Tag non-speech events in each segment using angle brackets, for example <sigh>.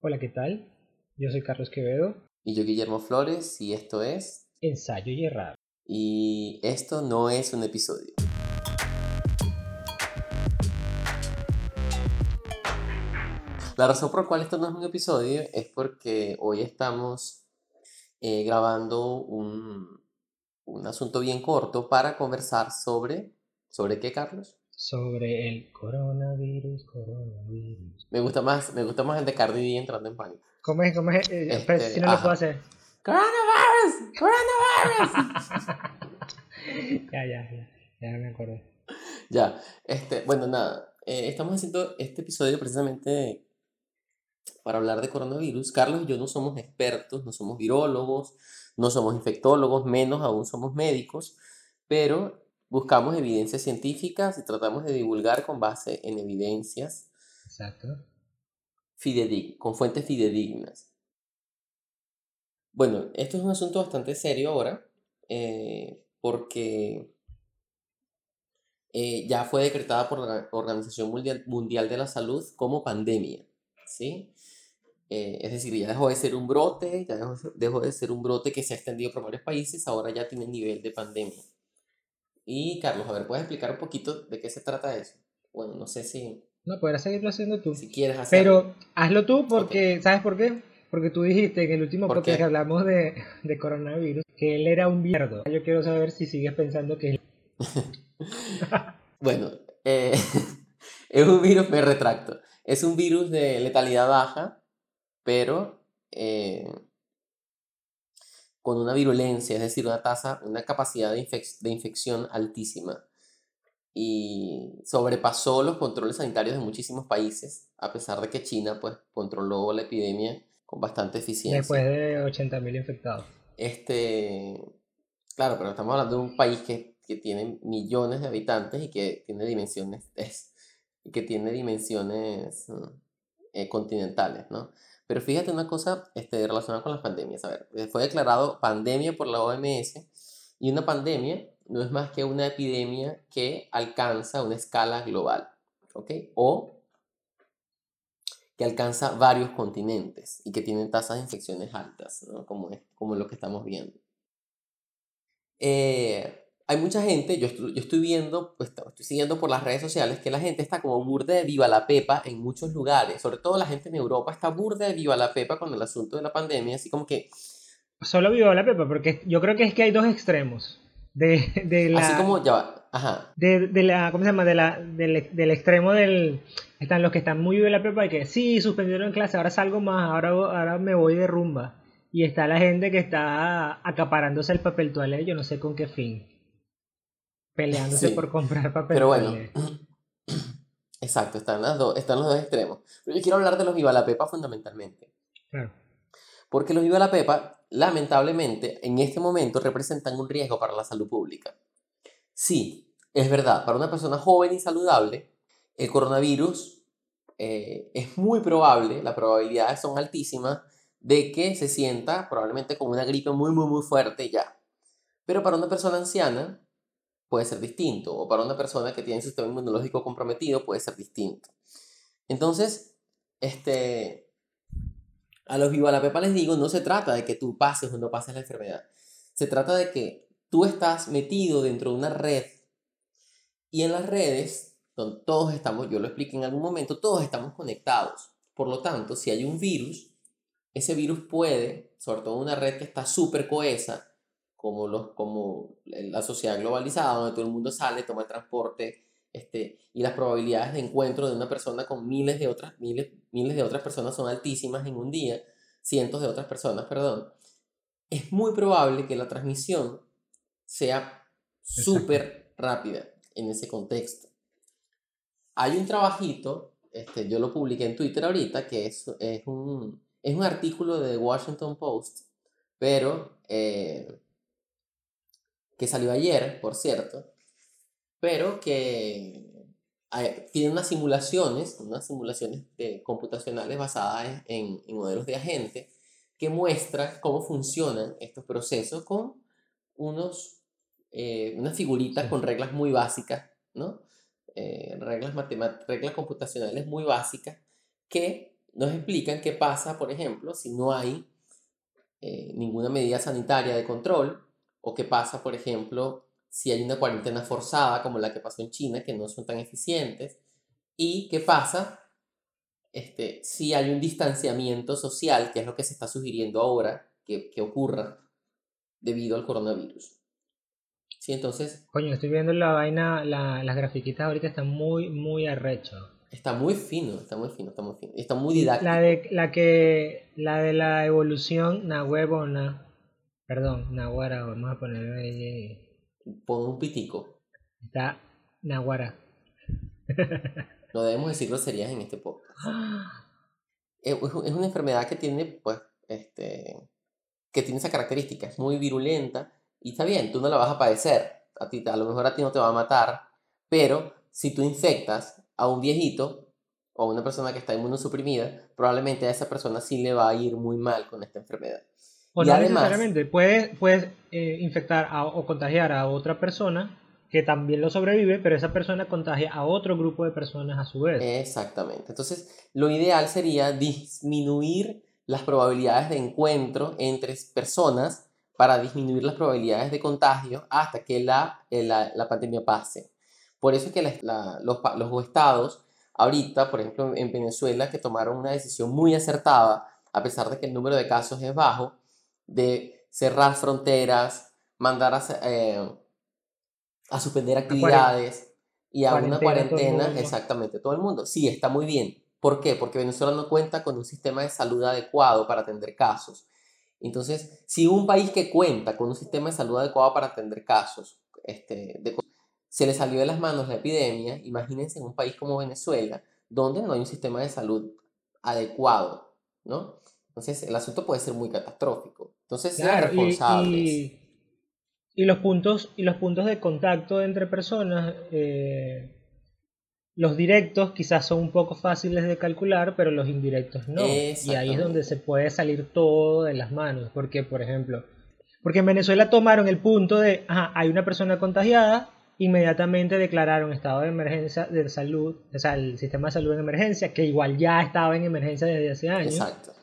Hola, ¿qué tal? Yo soy Carlos Quevedo. Y yo Guillermo Flores y esto es... Ensayo y errar. Y esto no es un episodio. La razón por la cual esto no es un episodio es porque hoy estamos eh, grabando un, un asunto bien corto para conversar sobre... ¿Sobre qué, Carlos? Sobre el coronavirus, coronavirus. Me gusta más, me gusta más el de Cardi B entrando en pánico. ¿Cómo es? ¿Cómo es? Eh, espera, Este, si no lo ajá. puedo hacer. ¡Coronavirus! ¡Coronavirus! <laughs> Ya, ya, ya. Ya me acuerdo. Ya, este, bueno, nada, eh, estamos haciendo este episodio precisamente para hablar de coronavirus. Carlos y yo no somos expertos, no somos virólogos, no somos infectólogos, menos aún somos médicos, pero buscamos evidencias científicas y tratamos de divulgar con base en evidencias Exacto. fidedignas, con fuentes fidedignas. Bueno, esto es un asunto bastante serio ahora, eh, porque eh, ya fue decretada por la Organización Mundial, Mundial de la Salud como pandemia, ¿sí? Eh, es decir, ya dejó de ser un brote, ya dejó, dejó de ser un brote que se ha extendido por varios países, ahora ya tiene nivel de pandemia. Y Carlos, a ver, ¿puedes explicar un poquito de qué se trata eso? Bueno, no sé si, No, podrás seguirlo haciendo tú. si quieres hacerlo. Pero hazlo tú porque, ¿sabes por qué? Porque tú dijiste en el último ¿Por podcast que hablamos de, de coronavirus que él era un mierdo. Yo quiero saber si sigues pensando que él... <laughs> Bueno, eh, <laughs> es un virus, me retracto, es un virus de letalidad baja, pero eh, con una virulencia, es decir, una tasa, una capacidad de, infec- de infección altísima. Y sobrepasó los controles sanitarios de muchísimos países, a pesar de que China pues, controló la epidemia con bastante eficiencia. Después de 80.000 infectados. Este, claro, pero estamos hablando de un país que, que tiene millones de habitantes y que tiene dimensiones, <laughs> es, y que tiene dimensiones eh, continentales, ¿no? Pero fíjate una cosa este, relacionada con las pandemias. A ver, eh, fue declarado pandemia por la OMS y una pandemia no es más que una epidemia que alcanza una escala global, ¿ok? O que alcanza varios continentes y que tienen tasas de infecciones altas, ¿no? como, es, como lo que estamos viendo. Eh, hay mucha gente, yo estoy, yo estoy viendo, pues estoy siguiendo por las redes sociales que la gente está como burda de viva la pepa en muchos lugares, sobre todo la gente en Europa está burda de viva la pepa con el asunto de la pandemia, así como que, Solo vivo la pepa porque yo creo que es que hay dos extremos. De, de la... así como, ya ajá, de, de la, ¿cómo se llama? De la, del, del extremo del, están los que están muy de la prepa y que sí, suspendieron clase, ahora salgo más, ahora, ahora me voy de rumba. Y está la gente que está acaparándose el papel toalé, yo no sé con qué fin. Peleándose Sí. por comprar papel pero bueno, <clears throat> exacto, están, las dos, están los dos extremos. Pero yo quiero hablar de los viva la pepa fundamentalmente. Claro. Porque los Viva la Pepa, lamentablemente, en este momento representan un riesgo para la salud pública. Sí, es verdad, para una persona joven y saludable, el coronavirus eh, es muy probable, las probabilidades son altísimas, de que se sienta probablemente con una gripe muy, muy, muy fuerte ya. Pero para una persona anciana puede ser distinto, o para una persona que tiene un sistema inmunológico comprometido puede ser distinto. Entonces, este, a los Viva la Pepa les digo, no se trata de que tú pases o no pases la enfermedad. Se trata de que tú estás metido dentro de una red y en las redes, todos estamos, yo lo expliqué en algún momento, todos estamos conectados. Por lo tanto, si hay un virus, ese virus puede, sobre todo una red que está súper cohesa, como, los, como la sociedad globalizada, donde todo el mundo sale, toma el transporte, este, y las probabilidades de encuentro de una persona con miles de otras, miles, miles de otras personas son altísimas en un día, cientos de otras personas, perdón, es muy probable que la transmisión sea súper rápida en ese contexto. Hay un trabajito, este, yo lo publiqué en Twitter ahorita, que es, es, un, es un artículo de The Washington Post, pero eh, que salió ayer, por cierto, pero que hay- tiene unas simulaciones, unas simulaciones de- computacionales basadas en, en modelos de agente que muestra cómo funcionan estos procesos con unos, eh, unas figuritas con reglas muy básicas, ¿no? Eh, reglas, reglas computacionales muy básicas que nos explican qué pasa, por ejemplo, si no hay eh, ninguna medida sanitaria de control, o qué pasa, por ejemplo, si hay una cuarentena forzada como la que pasó en China, que no son tan eficientes, y qué pasa este, si hay un distanciamiento social, que es lo que se está sugiriendo ahora que, que ocurra debido al coronavirus. Sí, entonces... Coño, estoy viendo la vaina, la, las grafiquitas ahorita están muy, muy arrecho. Está muy fino, está muy fino, está muy fino. Está muy didáctico. La de la que la de la evolución nahuebona, perdón, nahuara, vamos a poner ahí. Pon un pitico. Está nahuara. <laughs> no debemos decir groserías en este podcast. es, es una enfermedad que tiene, pues, este, que tiene esa característica, es muy virulenta y está bien, tú no la vas a padecer, a, ti, a lo mejor a ti no te va a matar, pero si tú infectas a un viejito o a una persona que está inmunosuprimida, probablemente a esa persona sí le va a ir muy mal con esta enfermedad. O no necesariamente, puedes, puedes eh, infectar o contagiar a otra persona que también lo sobrevive, pero esa persona contagia a otro grupo de personas a su vez. Exactamente. Entonces, lo ideal sería disminuir las probabilidades de encuentro entre personas para disminuir las probabilidades de contagio hasta que la, la, la pandemia pase. Por eso es que los, los estados, ahorita, por ejemplo, en Venezuela, que tomaron una decisión muy acertada, a pesar de que el número de casos es bajo, de cerrar fronteras, mandar a, eh, a suspender actividades y a una cuarentena, exactamente, todo el mundo. Sí, está muy bien. ¿Por qué? Porque Venezuela no cuenta con un sistema de salud adecuado para atender casos. Entonces, si un país que cuenta con un sistema de salud adecuado para atender casos, este, de se le salió de las manos la epidemia, imagínense en un país como Venezuela, donde no hay un sistema de salud adecuado, ¿no? Entonces el asunto puede ser muy catastrófico. Entonces sean responsables. Y, los puntos, y los puntos de contacto entre personas, eh, los directos quizás son un poco fáciles de calcular, pero los indirectos no. Y ahí es donde se puede salir todo de las manos. Porque, por ejemplo, porque en Venezuela tomaron el punto de, ajá, hay una persona contagiada, inmediatamente declararon estado de emergencia de salud, o sea, el sistema de salud en emergencia, que igual ya estaba en emergencia desde hace años. Exacto.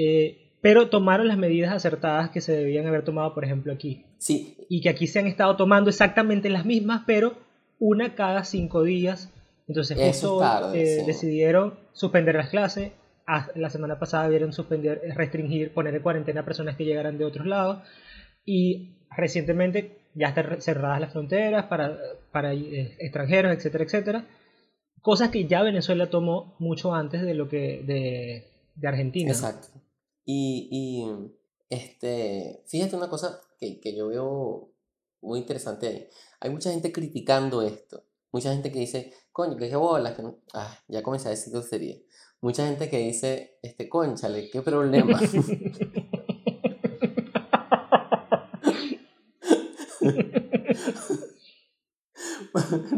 Eh, pero tomaron las medidas acertadas que se debían haber tomado, por ejemplo, aquí. Sí. Y que aquí se han estado tomando exactamente las mismas, pero una cada cinco días. Entonces, eso eh, decidieron suspender las clases. La semana pasada vieron suspender, restringir, poner en cuarentena a personas que llegaran de otros lados. Y recientemente ya están cerradas las fronteras para, para eh, extranjeros, etcétera, etcétera. Cosas que ya Venezuela tomó mucho antes de lo que de, de Argentina. Exacto. Y, y, este, fíjate una cosa que, que yo veo muy interesante ahí. Hay mucha gente criticando esto. Mucha gente que dice, coño, que qué bolas, que no... Ah, ya comencé a decir sería Mucha gente que dice, este, conchale, qué problema. <laughs>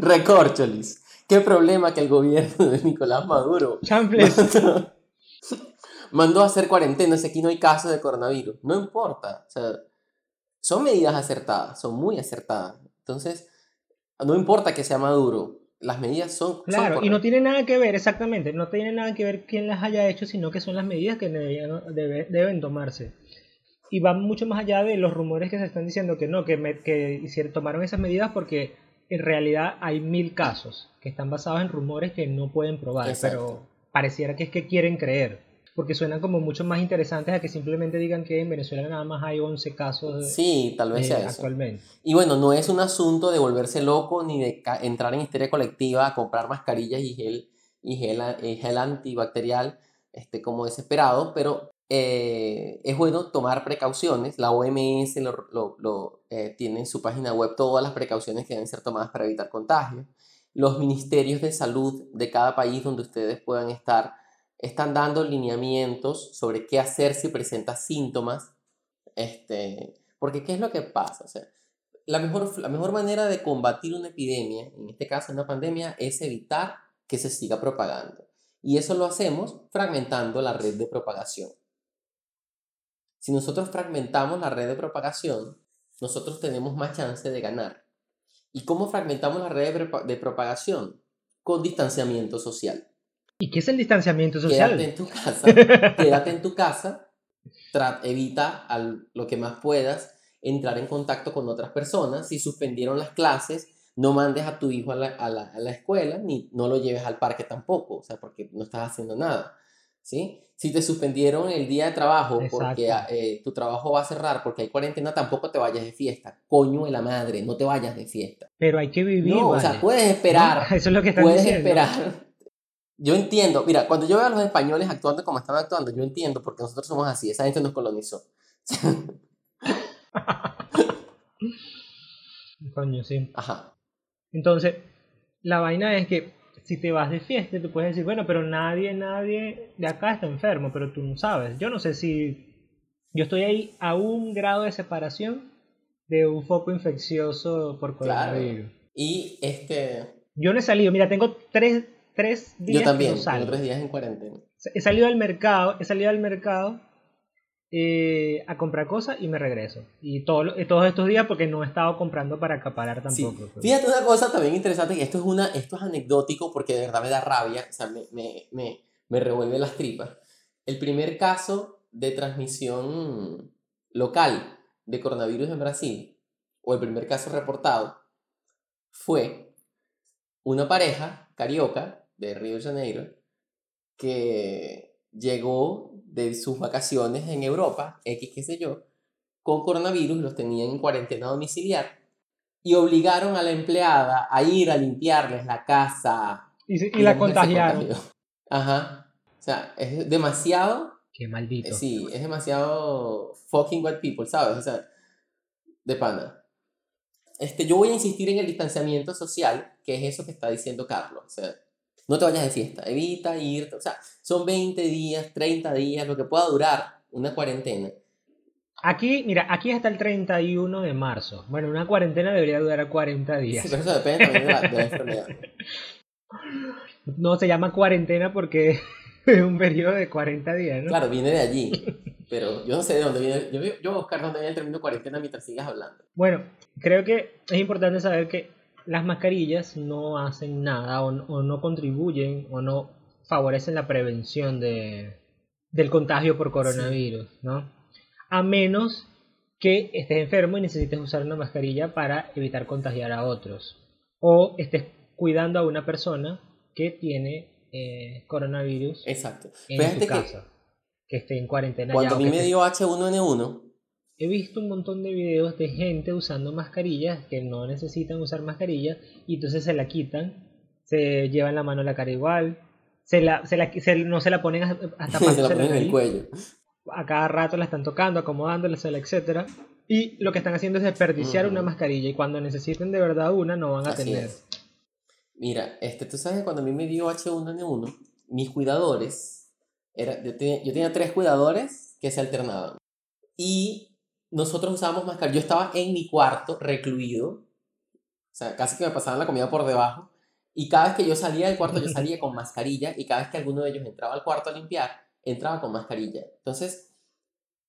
Recorcholis. Qué problema que el gobierno de Nicolás Maduro <laughs> mandó, a hacer cuarentena. Aquí no hay casos de coronavirus. No importa. son medidas acertadas, son muy acertadas. Entonces, no importa que sea Maduro. Las medidas son. Claro, y no tiene nada que ver, exactamente. No tiene nada que ver quién las haya hecho, sino que son las medidas que deben tomarse y va mucho más allá de los rumores que se están diciendo que no, que, que tomaron esas medidas porque en realidad hay mil casos que están basados en rumores que no pueden probar, pero pareciera que es que quieren creer, porque suenan como mucho más interesantes a que simplemente digan que en Venezuela nada más hay 11 casos sí, tal vez sea eso. actualmente. Y bueno, no es un asunto de volverse loco ni de entrar en histeria colectiva a comprar mascarillas y gel, y gel, y gel antibacterial este, como desesperado, pero eh, es bueno tomar precauciones. La OMS lo, eh, tiene en su página web todas las precauciones que deben ser tomadas para evitar contagio. Los ministerios de salud de cada país donde ustedes puedan estar están dando lineamientos sobre qué hacer si presentas síntomas. Este, porque ¿qué es lo que pasa? O sea, la mejor, la mejor manera de combatir una epidemia, en este caso una pandemia, es evitar que se siga propagando. Y eso lo hacemos fragmentando la red de propagación. Si nosotros fragmentamos la red de propagación, nosotros tenemos más chance de ganar. ¿Y cómo fragmentamos la red de propagación? Con distanciamiento social. ¿Y qué es el distanciamiento social? Quédate en tu casa, quédate en tu casa, evita al, lo que más puedas entrar en contacto con otras personas. Si suspendieron las clases, no mandes a tu hijo a la, a la, a la escuela, ni no lo lleves al parque tampoco, o sea, porque no estás haciendo nada. ¿Sí? Si te suspendieron el día de trabajo porque eh, tu trabajo va a cerrar porque hay cuarentena, tampoco te vayas de fiesta. Coño de la madre, no te vayas de fiesta. Pero hay que vivir. No, o sea, puedes esperar. <laughs> eso es lo que están puedes diciendo. esperar. Yo entiendo, mira, cuando yo veo a los españoles actuando como están actuando, yo entiendo porque nosotros somos así, esa gente nos colonizó. <laughs> Coño, sí. Ajá. Entonces, la vaina es que si te vas de fiesta, tú puedes decir, bueno, pero nadie, nadie de acá está enfermo, pero tú no sabes. Yo no sé si yo estoy ahí a un grado de separación de un foco infeccioso por coronavirus. Claro. Y este... Yo no he salido, mira, tengo tres, tres días. Yo también, no tengo tres días en cuarentena. He salido al mercado, he salido al mercado eh, a comprar cosas y me regreso. Y todo, todos estos días porque no he estado comprando para acaparar tampoco. Sí. Fíjate una cosa también interesante, que esto es, una, esto es anecdótico porque de verdad me da rabia, o sea, me, me, me, me revuelve las tripas. El primer caso de transmisión local de coronavirus en Brasil, o el primer caso reportado, fue una pareja carioca de Río de Janeiro que llegó de sus vacaciones en Europa, X qué sé yo, con coronavirus, los tenían en cuarentena domiciliar y obligaron a la empleada a ir a limpiarles la casa. Y, se, y la contagiaron. <laughs> Ajá. O sea, es demasiado. Qué maldito. Sí, es demasiado fucking white people, ¿sabes? O sea, de pana. Este, yo voy a insistir en el distanciamiento social, que es eso que está diciendo Carlos. O sea, no te vayas de fiesta, evita irte. O sea, son 20 días, 30 días, lo que pueda durar una cuarentena. Aquí, mira, aquí hasta el 31 de marzo. Bueno, una cuarentena debería durar 40 días. Sí, pero eso depende también de la, de la enfermedad. <laughs> No se llama cuarentena porque <laughs> es un periodo de 40 días, ¿no? Claro, viene de allí. Pero yo no sé de dónde viene. Yo, yo voy a buscar dónde viene el término cuarentena mientras sigas hablando. Bueno, creo que es importante saber que las mascarillas no hacen nada o, o no contribuyen o no favorecen la prevención de, del contagio por coronavirus, sí. ¿no? A menos que estés enfermo y necesites usar una mascarilla para evitar contagiar a otros. O estés cuidando a una persona que tiene eh, coronavirus Exacto. en Fíjate tu casa. Que, que esté en cuarentena. Cuando ya, a mí me esté... dio H1N1, he visto un montón de videos de gente usando mascarillas que no necesitan usar mascarillas y entonces se la quitan, se llevan la mano a la cara igual, se la, se la, se, no se la ponen hasta <laughs> se la ponen en el cuello. A cada rato la están tocando, acomodándola, etc. Y lo que están haciendo es desperdiciar uh -huh. una mascarilla y cuando necesiten de verdad una no van a Así tener. Es. Mira, este, tú sabes que cuando a mí me dio H1N1, mis cuidadores, era, yo, tenía, yo tenía tres cuidadores que se alternaban. Y nosotros usábamos mascarilla. Yo estaba en mi cuarto, recluido. O sea, casi que me pasaban la comida por debajo. Y cada vez que yo salía del cuarto, yo <laughs> salía con mascarilla. Y cada vez que alguno de ellos entraba al cuarto a limpiar, entraba con mascarilla. Entonces,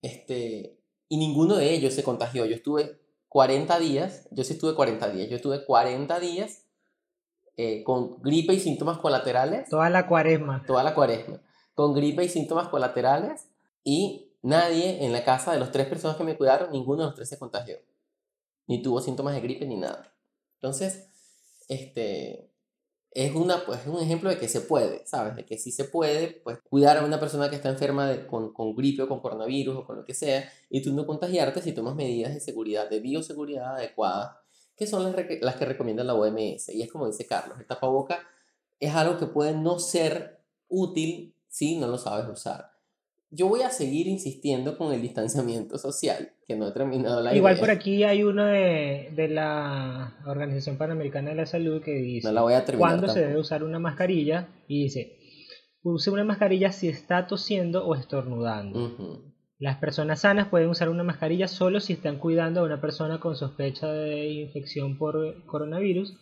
este. Y ninguno de ellos se contagió. Yo estuve 40 días. Yo sí estuve 40 días. Yo estuve 40 días eh, con gripe y síntomas colaterales. Toda la cuaresma. Toda la cuaresma. Con gripe y síntomas colaterales. Y nadie en la casa de las tres personas que me cuidaron, ninguno de los tres se contagió. Ni tuvo síntomas de gripe ni nada. Entonces, este, es, una, pues, es un ejemplo de que se puede, ¿sabes? De que sí se puede pues, cuidar a una persona que está enferma de, con, con gripe o con coronavirus o con lo que sea y tú no contagiarte si tomas medidas de seguridad, de bioseguridad adecuadas, que son las, las que recomienda la OMS. Y es como dice Carlos, el tapaboca es algo que puede no ser útil si no lo sabes usar yo voy a seguir insistiendo con el distanciamiento social, que no he terminado la Igual idea. por aquí hay uno de, de, la Organización Panamericana de la Salud que dice no la voy a cuándo tampoco. se debe usar una mascarilla y dice, use una mascarilla si está tosiendo o estornudando. Uh -huh. Las personas sanas pueden usar una mascarilla solo si están cuidando a una persona con sospecha de infección por coronavirus.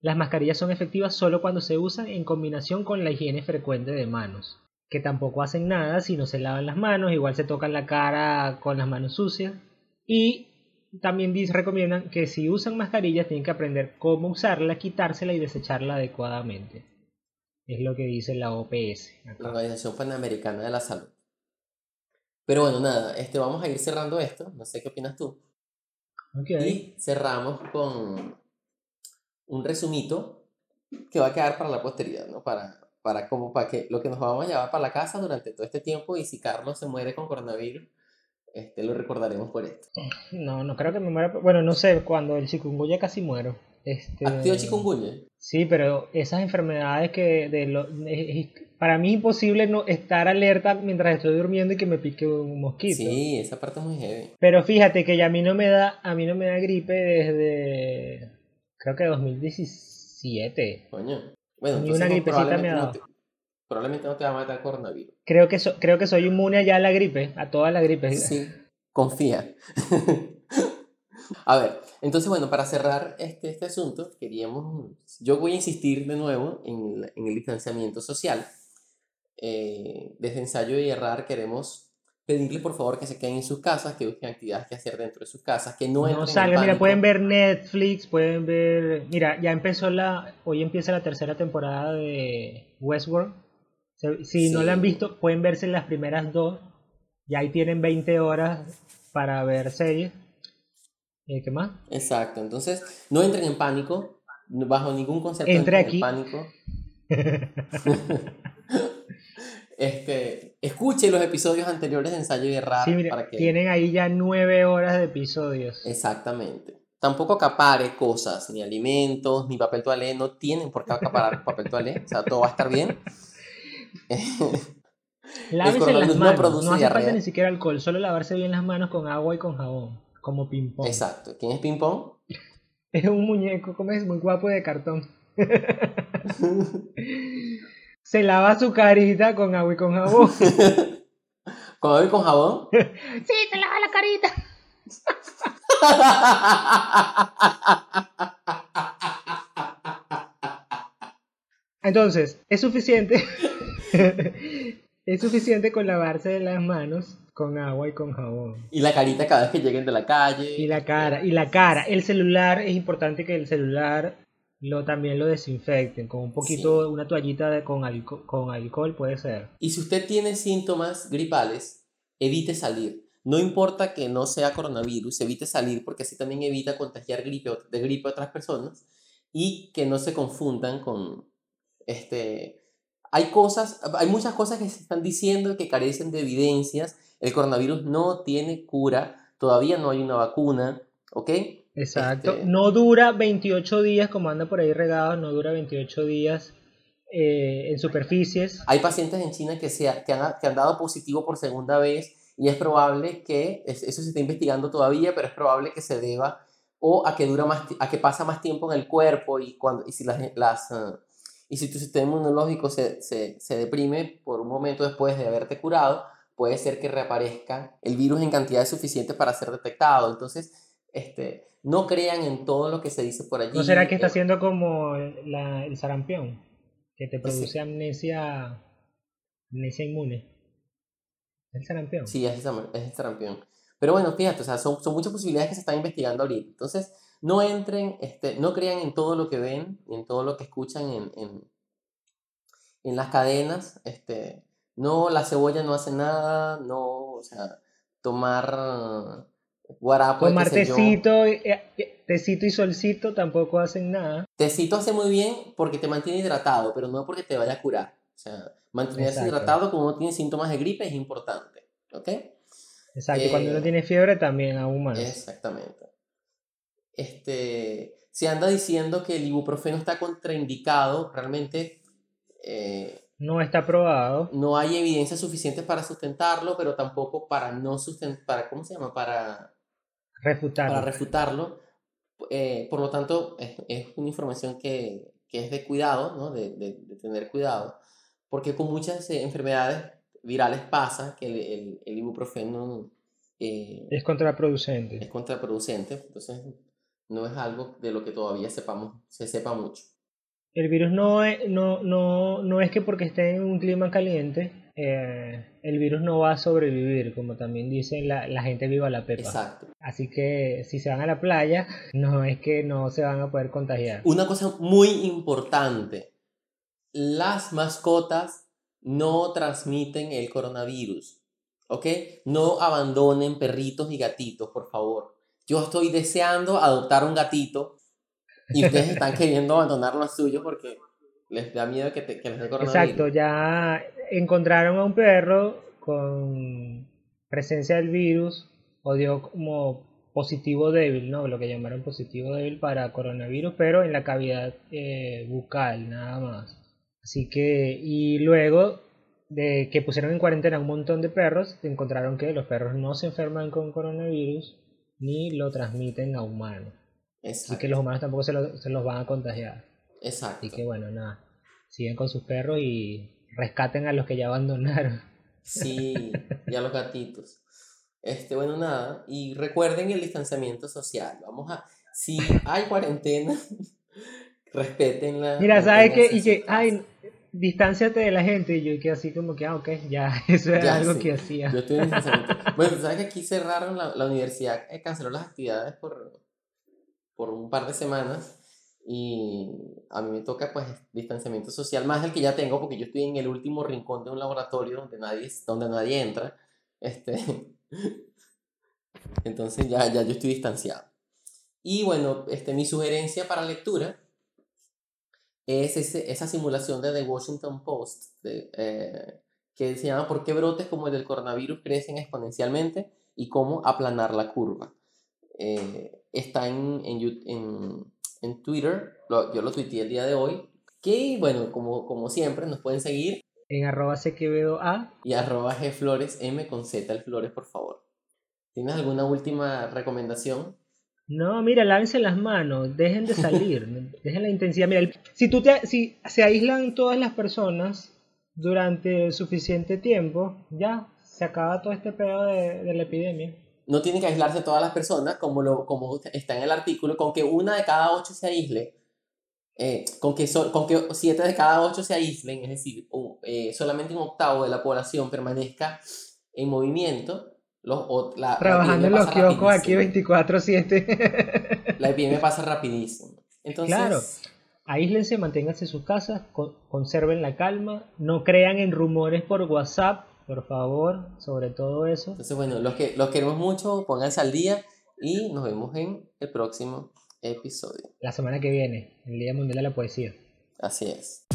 Las mascarillas son efectivas solo cuando se usan en combinación con la higiene frecuente de manos que tampoco hacen nada si no se lavan las manos, igual se tocan la cara con las manos sucias. Y también recomiendan que si usan mascarillas tienen que aprender cómo usarla, quitársela y desecharla adecuadamente. Es lo que dice la OPS. acá. la Organización Panamericana de la Salud. Pero bueno, nada, este, vamos a ir cerrando esto. No sé qué opinas tú. Ok. Y cerramos con un resumito que va a quedar para la posteridad, ¿no? Para, para, como para que lo que nos vamos a llevar para la casa durante todo este tiempo y si Carlos se muere con coronavirus, este, lo recordaremos por esto. No, no creo que me muera. Bueno, no sé, cuando el chikungunya casi muero. Este... ¿Has tenido chikungunya? Sí, pero esas enfermedades que de lo, es- es- para mí es imposible no estar alerta mientras estoy durmiendo y que me pique un mosquito. Sí, esa parte es muy heavy. Pero fíjate que ya a mí no me da, a mí no me da gripe desde creo que 2017. Coño. Bueno, Ni una no, gripecita me ha no dado. te, probablemente no te va a matar coronavirus. Creo que so- creo que soy inmune ya a la gripe, a todas las gripes. Sí, confía. <laughs> A ver, entonces bueno, para cerrar este, este asunto, queríamos, yo voy a insistir de nuevo en, en el distanciamiento social. Eh, desde ensayo y errar queremos pedirles por favor que se queden en sus casas, que busquen actividades que hacer dentro de sus casas, que no, No entren en salgan, mira, pueden ver Netflix, pueden ver, mira, ya empezó la, hoy empieza la tercera temporada de Westworld. Si no la han visto, pueden verse las primeras dos. Ya ahí tienen 20 horas para ver series. Eh, ¿Qué más? Exacto, entonces no entren en pánico, bajo ningún concepto Entre entren en aquí. pánico. <laughs> este, escuche los episodios anteriores de ensayo y errar Sí, para que tienen ahí ya 9 horas de episodios. Exactamente. Tampoco acapare cosas, ni alimentos, ni papel toalé. No tienen por qué acaparar <laughs> papel toalé. O sea, todo va a estar bien. <laughs> Lávese las no manos. produce No hace falta ni siquiera alcohol, solo lavarse bien las manos con agua y con jabón, como ping pong. Exacto. ¿Quién es Ping Pong? <laughs> Es un muñeco, como es muy guapo de cartón. Se lava su carita con agua y con jabón. <laughs> ¿Con agua y con jabón? sí, se lava la carita. Entonces, es suficiente. <laughs> es suficiente con lavarse las manos con agua y con jabón. y la carita cada vez que lleguen de la calle. Y la cara, y la cara. El celular, es importante que el celular lo también lo desinfecten con un poquito, una toallita de, con, alco- con alcohol puede ser. Y si usted tiene síntomas gripales, evite salir. No importa que no sea coronavirus, evite salir porque así también evita contagiar gripe, de gripe a otras personas y que no se confundan con este hay cosas, hay muchas cosas que se están diciendo que carecen de evidencias. El coronavirus no tiene cura, todavía no hay una vacuna, ¿ok? Exacto. Este- No dura 28 días, como anda por ahí regado, no dura 28 días eh, en superficies. Hay pacientes en China que, se ha- que, han, que han dado positivo por segunda vez y es probable que, es- eso se está investigando todavía, pero es probable que se deba o a que, dura más, a que pasa más tiempo en el cuerpo y, cuando, y, si, las, las, ah, y si tu sistema inmunológico se, se, se deprime por un momento después de haberte curado, puede ser que reaparezca el virus en cantidades suficientes para ser detectado. Entonces, este, no crean en todo lo que se dice por allí. ¿No será que está Eh, haciendo como la- el sarampión? Que te produce Sí. amnesia, amnesia inmune. El sarampión. Sí, es el, es el sarampión. Pero bueno, fíjate, o sea, son, son muchas posibilidades que se están investigando ahorita. Entonces, no entren, este, no crean en todo lo que ven, en todo lo que escuchan en, en, en las cadenas. Este, no, la cebolla no hace nada, no, o sea, tomar guarapo, Tomar qué sé yo. tecito, y- eh, tecito y solcito tampoco hacen nada. Tecito hace muy bien porque te mantiene hidratado, pero no porque te vaya a curar. O sea, mantenerse Exacto. hidratado cuando uno tiene síntomas de gripe es importante. ¿Ok? Exacto, y cuando Eh, uno tiene fiebre también aún más. Exactamente. Este, se anda diciendo que el ibuprofeno está contraindicado, realmente eh, No está probado. no hay evidencia suficiente para sustentarlo, pero tampoco para no sustentar, para, ¿cómo se llama? Para, Refutar. para refutarlo. Eh, por lo tanto, es, es una información que, que es de cuidado, ¿no? de, de- de tener cuidado, porque con muchas eh, enfermedades virales pasa que el, el- el ibuprofeno eh, Es contraproducente. es contraproducente, entonces no es algo de lo que todavía sepamos, se sepa mucho. El virus no es, no, no, no es que porque esté en un clima caliente, eh, el virus no va a sobrevivir, como también dicen la, la gente viva la pepa. Exacto. Así que si se van a la playa, no es que no se van a poder contagiar. Una cosa muy importante, las mascotas no transmiten el coronavirus. ¿Ok? No abandonen perritos y gatitos, por favor. Yo estoy deseando adoptar un gatito y ustedes están <laughs> queriendo abandonar los suyos porque les da miedo que, te, que les dé coronavirus. Exacto, ya encontraron a un perro con presencia del virus o dio como positivo débil, ¿no? Lo que llamaron positivo débil para coronavirus, pero en la cavidad eh, bucal, nada más. Así que, y luego de que pusieron en cuarentena un montón de perros, encontraron que los perros no se enferman con coronavirus ni lo transmiten a humanos. Así que los humanos tampoco se, se los van a contagiar. Exacto. Así que bueno, nada, siguen con sus perros y rescaten a los que ya abandonaron. Sí, <laughs> y a los gatitos. Este, bueno, nada, y recuerden el distanciamiento social. Vamos a, si hay cuarentena, <laughs> respetenla. Mira, ¿sabes qué? Y que, ay, distánciate de la gente. Y yo que así como que, ah, ok, ya, <laughs> eso es algo que hacía. Yo estoy en Bueno, ¿sabes que aquí cerraron la, la universidad, eh, canceló las actividades por, por un par de semanas? Y a mí me toca pues distanciamiento social más del que ya tengo porque yo estoy en el último rincón de un laboratorio donde nadie, donde nadie entra. <laughs> Este, entonces ya, ya yo estoy distanciado. Y bueno, este, mi sugerencia para lectura es ese, esa simulación de The Washington Post eh, que se llama ¿Por qué brotes como el del coronavirus crecen exponencialmente y cómo aplanar la curva? Eh, está en, en, en en Twitter, yo lo tuiteé el día de hoy, que bueno, como, como siempre nos pueden seguir. En arroba A y arroba M con Z el flores, por favor. ¿Tienes alguna última recomendación? No, mira, lávense las manos, dejen de salir, <laughs> dejen la intensidad. Mira, si, tú te, si se aíslan todas las personas durante suficiente tiempo, ya se acaba todo este pedo de, de la epidemia no tienen que aislarse todas las personas, como, lo, como está en el artículo, con que una de cada ocho se aísle, eh, con, que con que siete de cada ocho se aíslen, es decir, eh, solamente un octavo de la población permanezca en movimiento. Los, la, Trabajando en los kioscos aquí 24-7. <laughs> la epidemia pasa rapidísimo. Entonces, claro. Aíslense, manténganse en sus casas, conserven la calma, no crean en rumores por WhatsApp por favor, sobre todo eso. Entonces, bueno, los que los queremos mucho, pónganse al día y nos vemos en el próximo episodio. La semana que viene, el Día Mundial de la Poesía. Así es.